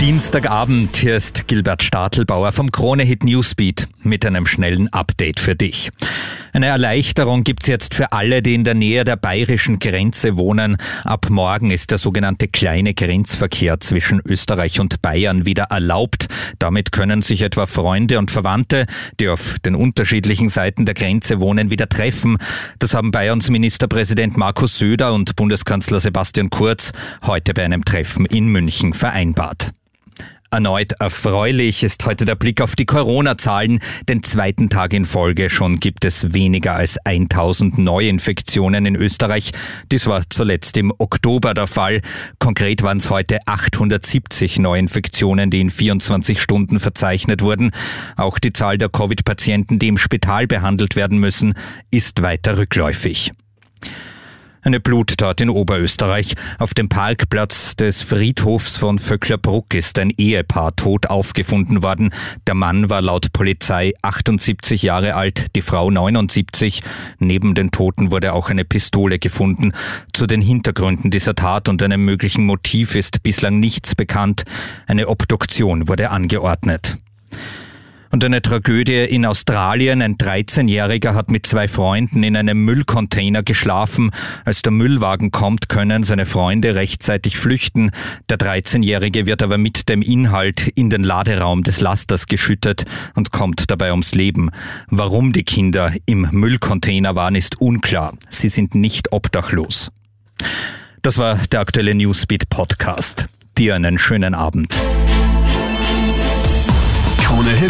Dienstagabend, hier ist Gilbert Stadelbauer vom Krone Hit Newsbeat mit einem schnellen Update für dich. Eine Erleichterung gibt's jetzt für alle, die in der Nähe der bayerischen Grenze wohnen. Ab morgen ist der sogenannte kleine Grenzverkehr zwischen Österreich und Bayern wieder erlaubt. Damit können sich etwa Freunde und Verwandte, die auf den unterschiedlichen Seiten der Grenze wohnen, wieder treffen. Das haben Bayerns Ministerpräsident Markus Söder und Bundeskanzler Sebastian Kurz heute bei einem Treffen in München vereinbart. Erneut erfreulich ist heute der Blick auf die Corona-Zahlen. Den zweiten Tag in Folge schon gibt es weniger als 1000 Neuinfektionen in Österreich. Dies war zuletzt im Oktober der Fall. Konkret waren es heute 870 Neuinfektionen, die in 24 Stunden verzeichnet wurden. Auch die Zahl der Covid-Patienten, die im Spital behandelt werden müssen, ist weiter rückläufig. Eine Bluttat in Oberösterreich. Auf dem Parkplatz des Friedhofs von Vöcklerbruck ist ein Ehepaar tot aufgefunden worden. Der Mann war laut Polizei 78 Jahre alt, die Frau 79. Neben den Toten wurde auch eine Pistole gefunden. Zu den Hintergründen dieser Tat und einem möglichen Motiv ist bislang nichts bekannt. Eine Obduktion wurde angeordnet. Und eine Tragödie in Australien. Ein 13-Jähriger hat mit zwei Freunden in einem Müllcontainer geschlafen. Als der Müllwagen kommt, können seine Freunde rechtzeitig flüchten. Der 13-Jährige wird aber mit dem Inhalt in den Laderaum des Lasters geschüttet und kommt dabei ums Leben. Warum die Kinder im Müllcontainer waren, ist unklar. Sie sind nicht obdachlos. Das war der aktuelle Newsbeat Podcast. Dir einen schönen Abend.